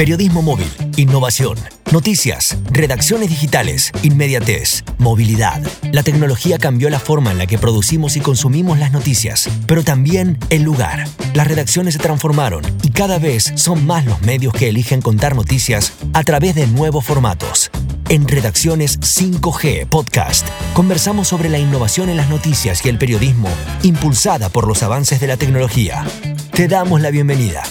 Periodismo móvil, innovación, noticias, redacciones digitales, inmediatez, movilidad. La tecnología cambió la forma en la que producimos y consumimos las noticias, pero también el lugar. Las redacciones se transformaron y cada vez son más los medios que eligen contar noticias a través de nuevos formatos. En Redacciones 5G Podcast conversamos sobre la innovación en las noticias y el periodismo impulsada por los avances de la tecnología. Te damos la bienvenida.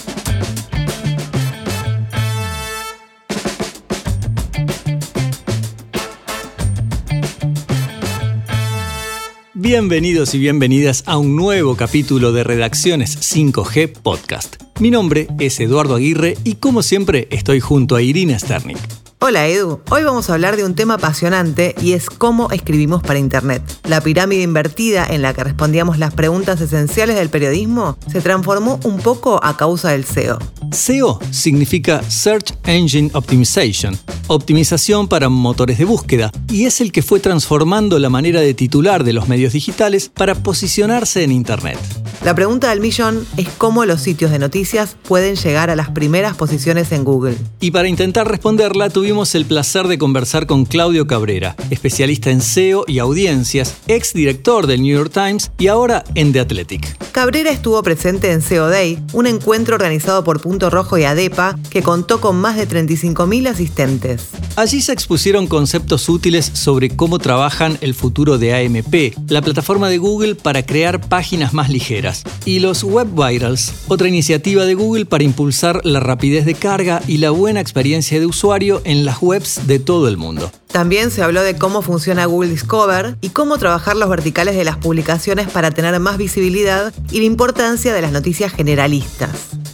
Bienvenidos y bienvenidas a un nuevo capítulo de Redacciones 5G Podcast. Mi nombre es Eduardo Aguirre y como siempre estoy junto a Irina Sternik. Hola Edu, hoy vamos a hablar de un tema apasionante y es cómo escribimos para Internet. La pirámide invertida en la que respondíamos las preguntas esenciales del periodismo se transformó un poco a causa del SEO. SEO significa Search Engine Optimization, optimización para motores de búsqueda, y es el que fue transformando la manera de titular de los medios digitales para posicionarse en Internet. La pregunta del millón es cómo los sitios de noticias pueden llegar a las primeras posiciones en Google. Y para intentar responderla tuvimos el placer de conversar con Claudio Cabrera, especialista en SEO y audiencias, ex director del New York Times y ahora en The Athletic. Cabrera estuvo presente en SEO Day, un encuentro organizado por Punto Rojo y ADEPA que contó con más de 35.000 asistentes. Allí se expusieron conceptos útiles sobre cómo trabajan el futuro de AMP, la plataforma de Google para crear páginas más ligeras y los Web Virals, otra iniciativa de Google para impulsar la rapidez de carga y la buena experiencia de usuario en las webs de todo el mundo. También se habló de cómo funciona Google Discover y cómo trabajar los verticales de las publicaciones para tener más visibilidad y la importancia de las noticias generalistas.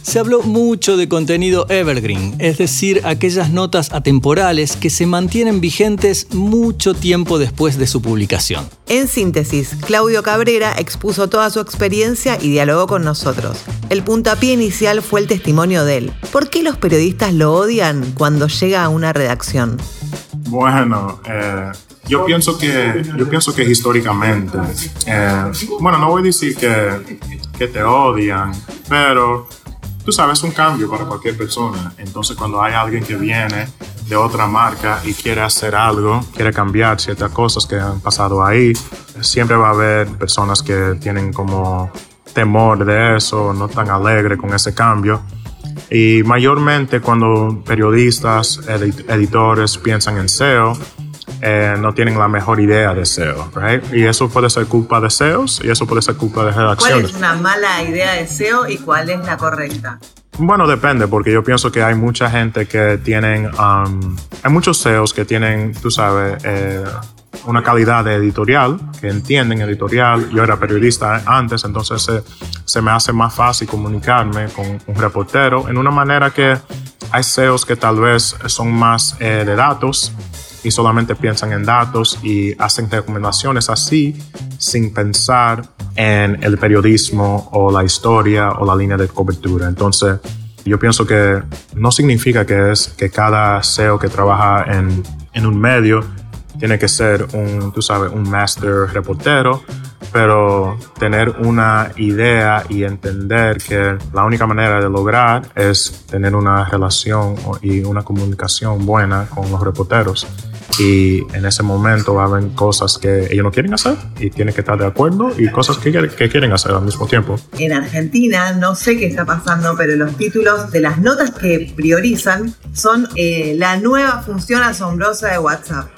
Se habló mucho de contenido evergreen, es decir, aquellas notas atemporales que se mantienen vigentes mucho tiempo después de su publicación. En síntesis, Claudio Cabrera expuso toda su experiencia y dialogó con nosotros. El puntapié inicial fue el testimonio de él. ¿Por qué los periodistas lo odian cuando llega a una redacción? Bueno, eh, yo pienso que yo pienso que históricamente, eh, bueno, no voy a decir que, que te odian, pero tú sabes, un cambio para cualquier persona. Entonces, cuando hay alguien que viene de otra marca y quiere hacer algo, quiere cambiar ciertas cosas que han pasado ahí, siempre va a haber personas que tienen como temor de eso, no tan alegre con ese cambio. Y mayormente cuando periodistas, editores piensan en SEO, eh, no tienen la mejor idea de SEO, right? Y eso puede ser culpa de SEOs y eso puede ser culpa de redacciones. ¿Cuál es una mala idea de SEO y cuál es la correcta? Bueno, depende, porque yo pienso que hay mucha gente que tienen, um, hay muchos SEOs que tienen, tú sabes, eh, una calidad de editorial, que entienden editorial. Yo era periodista antes, entonces se, se me hace más fácil comunicarme con un reportero en una manera que hay SEOs que tal vez son más eh, de datos y solamente piensan en datos y hacen recomendaciones así sin pensar en el periodismo o la historia o la línea de cobertura. Entonces, yo pienso que no significa que es que cada SEO que trabaja en, en un medio tiene que ser un, tú sabes, un master reportero, pero tener una idea y entender que la única manera de lograr es tener una relación y una comunicación buena con los reporteros. Y en ese momento va a haber cosas que ellos no quieren hacer y tienen que estar de acuerdo y cosas que, que quieren hacer al mismo tiempo. En Argentina, no sé qué está pasando, pero los títulos de las notas que priorizan son eh, la nueva función asombrosa de WhatsApp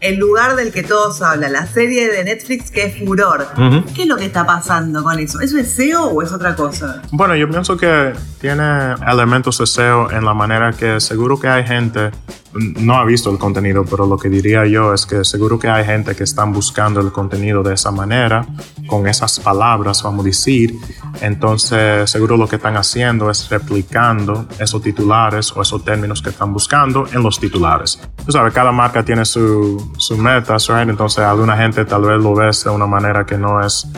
el lugar del que todos hablan, la serie de Netflix que es furor. ¿Qué es lo que está pasando con eso? ¿Eso es SEO o es otra cosa? Bueno, yo pienso que tiene elementos de SEO en la manera que seguro que hay gente no ha visto el contenido, pero lo que diría yo es que seguro que hay gente que están buscando el contenido de esa manera, con esas palabras, vamos a decir. Entonces, seguro lo que están haciendo es replicando esos titulares o esos términos que están buscando en los titulares. Tú sabes, cada marca tiene su, su metas, right? Entonces, alguna gente tal vez lo ve de una manera que no es,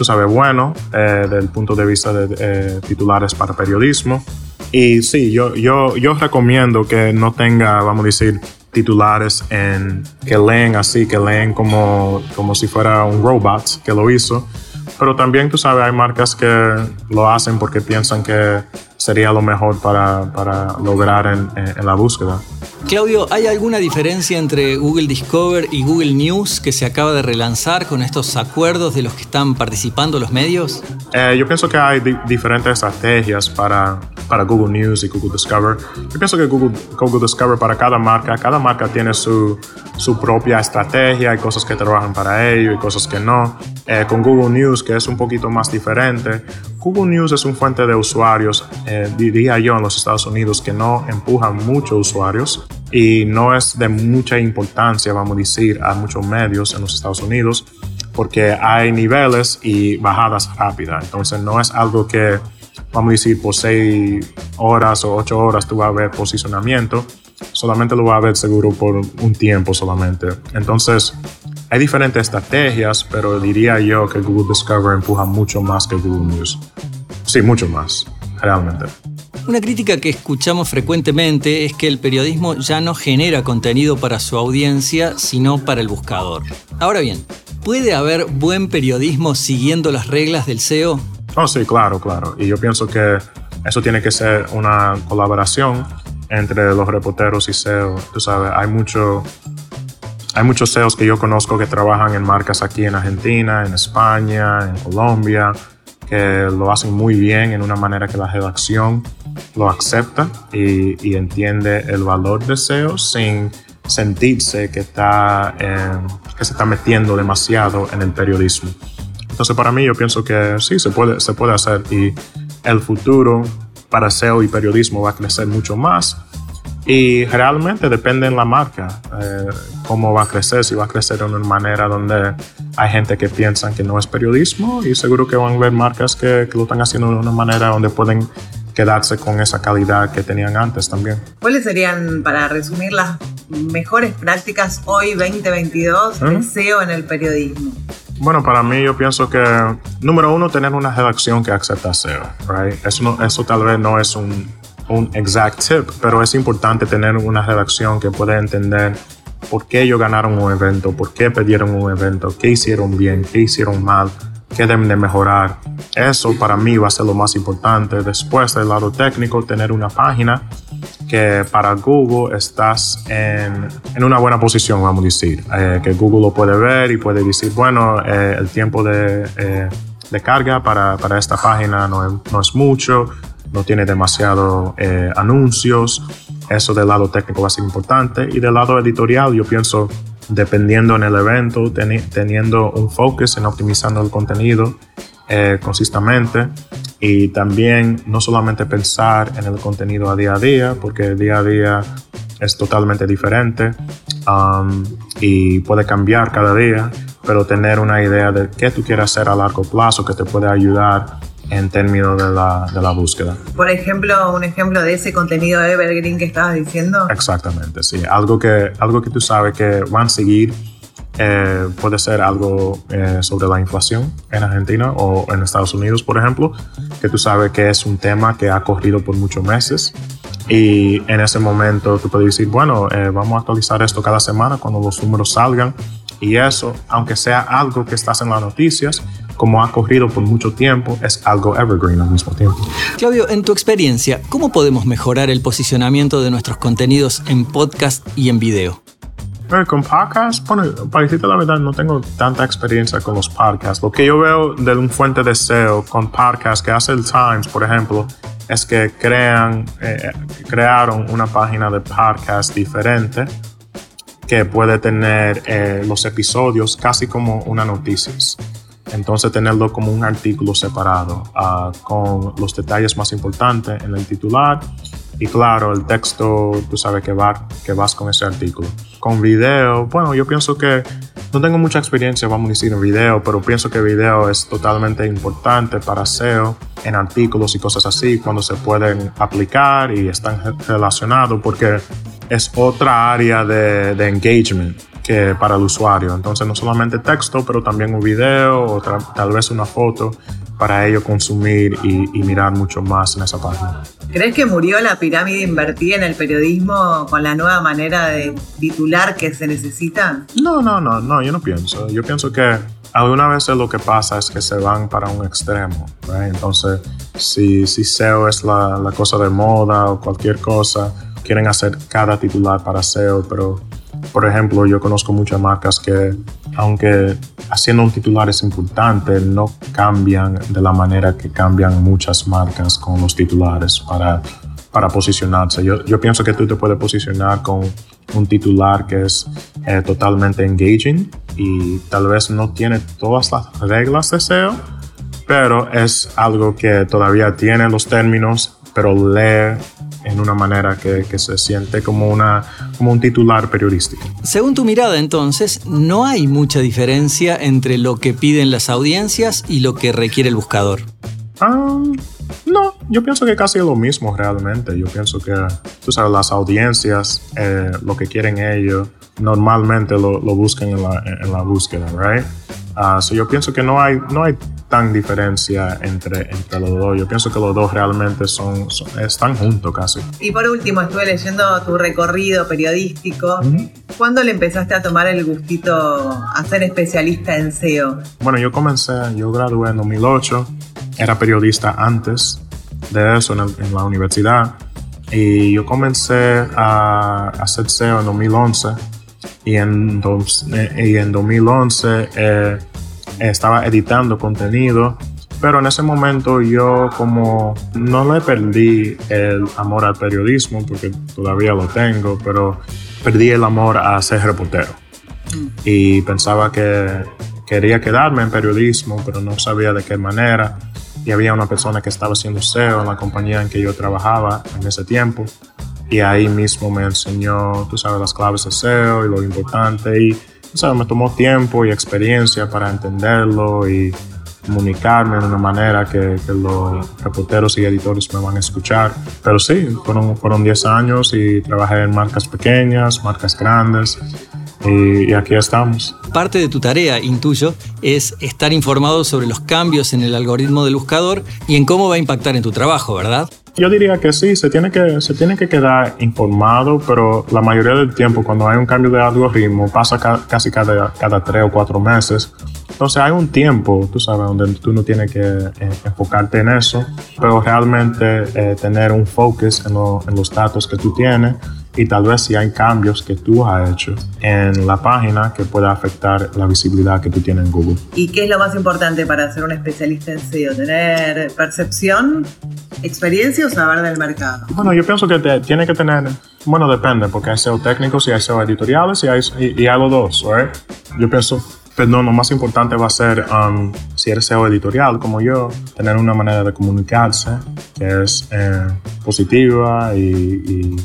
tú sabes, bueno, eh, desde el punto de vista de eh, titulares para periodismo. Y sí, yo, yo, yo recomiendo que no tenga, vamos a decir, titulares en que leen así, que leen como, como si fuera un robot que lo hizo. Pero también, tú sabes, hay marcas que lo hacen porque piensan que sería lo mejor para, para lograr en, en, la búsqueda. Claudio, ¿hay alguna diferencia entre Google Discover y Google News que se acaba de relanzar con estos acuerdos de los que están participando los medios? Eh, yo pienso que hay diferentes estrategias para, para Google News y Google Discover. Yo pienso que Google, Google Discover para cada marca, cada marca tiene su, su propia estrategia, hay cosas que trabajan para ello y cosas que no. Eh, con Google News, que es un poquito más diferente, Google News es un fuente de usuarios, eh, diría yo, en los Estados Unidos, que no empuja muchos usuarios y no es de mucha importancia, vamos a decir, a muchos medios en los Estados Unidos, porque hay niveles y bajadas rápidas. Entonces no es algo que, vamos a decir, por seis horas o ocho horas tú vas a ver posicionamiento, solamente lo vas a ver seguro por un tiempo solamente. Entonces, hay diferentes estrategias, pero diría yo que Google Discover empuja mucho más que Google News. Sí, mucho más, realmente. Una crítica que escuchamos frecuentemente es que el periodismo ya no genera contenido para su audiencia, sino para el buscador. Ahora bien, ¿puede haber buen periodismo siguiendo las reglas del SEO? Oh, sí, claro, claro. Y yo pienso que eso tiene que ser una colaboración entre los reporteros y SEO. Tú sabes, hay mucho hay muchos CEOs que yo conozco que trabajan en marcas aquí en Argentina, en España, en Colombia, que lo hacen muy bien en una manera que la redacción lo acepta y, entiende el valor de SEO sin sentirse que, está, que se está metiendo demasiado en el periodismo. Entonces para mí yo pienso que sí, se puede, se puede hacer y el futuro para SEO y periodismo va a crecer mucho más y realmente depende en la marca eh, cómo va a crecer, si va a crecer de una manera donde hay gente que piensa que no es periodismo y seguro que van a ver marcas que, que lo están haciendo de una manera donde pueden quedarse con esa calidad que tenían antes también. ¿Cuáles serían, para resumir, las mejores prácticas hoy 2022 de SEO en el periodismo? Bueno, para mí yo pienso que, número uno, tener una redacción que acepta SEO, right? Eso, eso tal vez no es un un exact tip, pero es importante tener una redacción que pueda entender por qué ellos ganaron un evento, por qué pidieron un evento, qué hicieron bien, qué hicieron mal, qué deben de mejorar. Eso para mí va a ser lo más importante. Después del lado técnico, tener una página que para Google estás en, en una buena posición, vamos a decir, eh, que Google lo puede ver y puede decir, bueno, eh, el tiempo de, eh, de carga para, para, esta página no es, no es mucho, no tiene demasiado eh, anuncios. Eso del lado técnico va a ser importante. Y del lado editorial, yo pienso, dependiendo en el evento, teniendo un focus en optimizando el contenido eh, consistentemente y también no solamente pensar en el contenido a día a día, porque día a día es totalmente diferente um, y puede cambiar cada día, pero tener una idea de qué tú quieres hacer a largo plazo que te puede ayudar en términos de la, de la, búsqueda. Por ejemplo, un ejemplo de ese contenido evergreen que estabas diciendo. Exactamente, sí. Algo que, algo que tú sabes que van a seguir eh, puede ser algo eh, sobre la inflación en Argentina o en Estados Unidos, por ejemplo, que tú sabes que es un tema que ha corrido por muchos meses. Y en ese momento tú puedes decir, bueno, eh, vamos a actualizar esto cada semana cuando los números salgan. Y eso, aunque sea algo que estás en las noticias, como ha corrido por mucho tiempo, es algo evergreen al mismo tiempo. Claudio, en tu experiencia, ¿cómo podemos mejorar el posicionamiento de nuestros contenidos en podcast y en video? Con podcasts, bueno, para decirte la verdad, no tengo tanta experiencia con los podcasts. Lo que yo veo de un fuente de SEO con podcasts que hace el Times, por ejemplo, es que crean, eh, crearon una página de podcast diferente que puede tener eh, los episodios casi como una noticias. Entonces tenerlo como un artículo separado uh, con los detalles más importantes en el titular y claro, el texto, tú sabes que, va, que vas con ese artículo. Con video, bueno, yo pienso que no tengo mucha experiencia, vamos a decir, en video, pero pienso que video es totalmente importante para SEO en artículos y cosas así, cuando se pueden aplicar y están relacionados, porque es otra área de, de engagement que para el usuario. Entonces no solamente texto, pero también un video o tal vez una foto para ello consumir y, mirar mucho más en esa página. ¿Crees que murió la pirámide invertida en el periodismo con la nueva manera de titular que se necesita? No, no, no, no, yo no pienso. Yo pienso que algunas veces lo que pasa es que se van para un extremo. Entonces, si, si SEO es la, la cosa de moda o cualquier cosa, quieren hacer cada titular para SEO, pero por ejemplo, yo conozco muchas marcas que, aunque haciendo un titular es importante, no cambian de la manera que cambian muchas marcas con los titulares para, para posicionarse. Yo, yo pienso que tú te puedes posicionar con un titular que es eh, totalmente engaging y tal vez no tiene todas las reglas de SEO, pero es algo que todavía tiene los términos, pero lee en una manera que, que, se siente como, una, como un titular periodístico. Según tu mirada, entonces, no hay mucha diferencia entre lo que piden las audiencias y lo que requiere el buscador. Ah, no, yo pienso que casi es lo mismo realmente. Yo pienso que, tú sabes, las audiencias, eh, lo que quieren ellos, normalmente lo, lo buscan en la, en la búsqueda, ¿right? Uh, so yo pienso que no hay, no hay tan diferencia entre, entre los dos. Yo pienso que los dos realmente son, son están juntos casi. Y por último, estuve leyendo tu recorrido periodístico. Uh -huh. ¿Cuándo le empezaste a tomar el gustito a ser especialista en SEO? Bueno, yo comencé, yo gradué en 2008, era periodista antes de eso en, el, en la universidad y yo comencé a hacer SEO en 2011 y en, dos, eh, y en 2011 eh, estaba editando contenido, pero en ese momento yo como no le perdí el amor al periodismo, porque todavía lo tengo, pero perdí el amor a ser reportero. Mm. Y pensaba que quería quedarme en periodismo, pero no sabía de qué manera. Y había una persona que estaba haciendo SEO en la compañía en que yo trabajaba en ese tiempo y ahí mismo me enseñó, tú sabes, las claves de SEO y lo importante y, tú sabes, me tomó tiempo y experiencia para entenderlo y comunicarme de una manera que, que, los reporteros y editores me van a escuchar. Pero sí, fueron, fueron 10 años y trabajé en marcas pequeñas, marcas grandes. Y, y, aquí estamos. Parte de tu tarea, intuyo, es estar informado sobre los cambios en el algoritmo del buscador y en cómo va a impactar en tu trabajo, ¿verdad? Yo diría que sí, se tiene que, se tiene que quedar informado, pero la mayoría del tiempo cuando hay un cambio de algoritmo pasa ca casi cada, cada tres o cuatro meses. Entonces hay un tiempo, tú sabes, donde tú no tienes que eh, enfocarte en eso, pero realmente eh, tener un focus en, lo, en los datos que tú tienes y tal vez si hay cambios que tú has hecho en la página que pueda afectar la visibilidad que tú tienes en Google. ¿Y qué es lo más importante para ser un especialista en SEO? ¿Tener percepción, experiencia o saber del mercado? Bueno, yo pienso que te, tiene que tener, bueno, depende, porque hay SEO técnicos y hay SEO editoriales y hay, y, y hay los dos, right? Yo pienso Perdón, lo más importante va a ser, um, si eres SEO editorial como yo, tener una manera de comunicarse que es eh, positiva y, y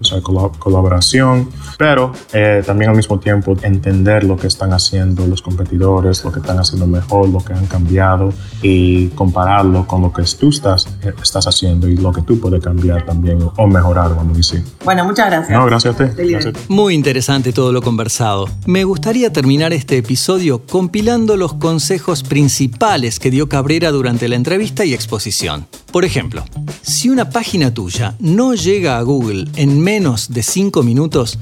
o sea, colaboración, pero eh, también al mismo tiempo entender lo que están haciendo los competidores, lo que están haciendo mejor, lo que han cambiado y compararlo con lo que tú estás, eh, estás haciendo y lo que tú puedes cambiar también o mejorar, vamos a decir. Bueno, muchas gracias. No, gracias a ti. Gracias a ti. Muy interesante todo lo conversado. Me gustaría terminar este episodio compilando los consejos principales que dio Cabrera durante la entrevista y exposición. Por ejemplo, si una página tuya no llega a Google en menos de 5 minutos,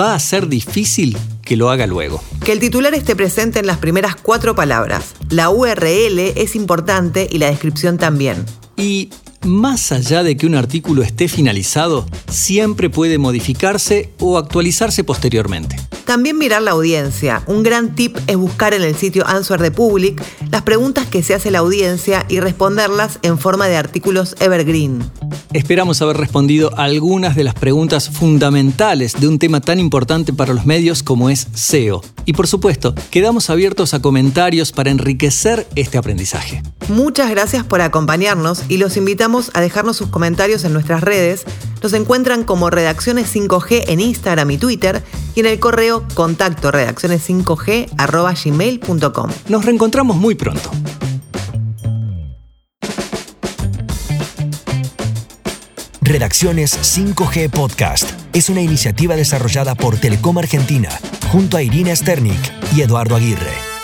va a ser difícil que lo haga luego. Que el titular esté presente en las primeras cuatro palabras. La URL es importante y la descripción también. Y más allá de que un artículo esté finalizado, siempre puede modificarse o actualizarse posteriormente. También mirar la audiencia. Un gran tip es buscar en el sitio Answer the Public las preguntas que se hace la audiencia y responderlas en forma de artículos evergreen. Esperamos haber respondido a algunas de las preguntas fundamentales de un tema tan importante para los medios como es SEO. Y por supuesto, quedamos abiertos a comentarios para enriquecer este aprendizaje. Muchas gracias por acompañarnos y los invitamos a dejarnos sus comentarios en nuestras redes. Nos encuentran como Redacciones 5G en Instagram y Twitter y en el correo contacto redacciones5g gmail.com. Nos reencontramos muy pronto. Redacciones 5G Podcast es una iniciativa desarrollada por Telecom Argentina junto a Irina Sternik y Eduardo Aguirre.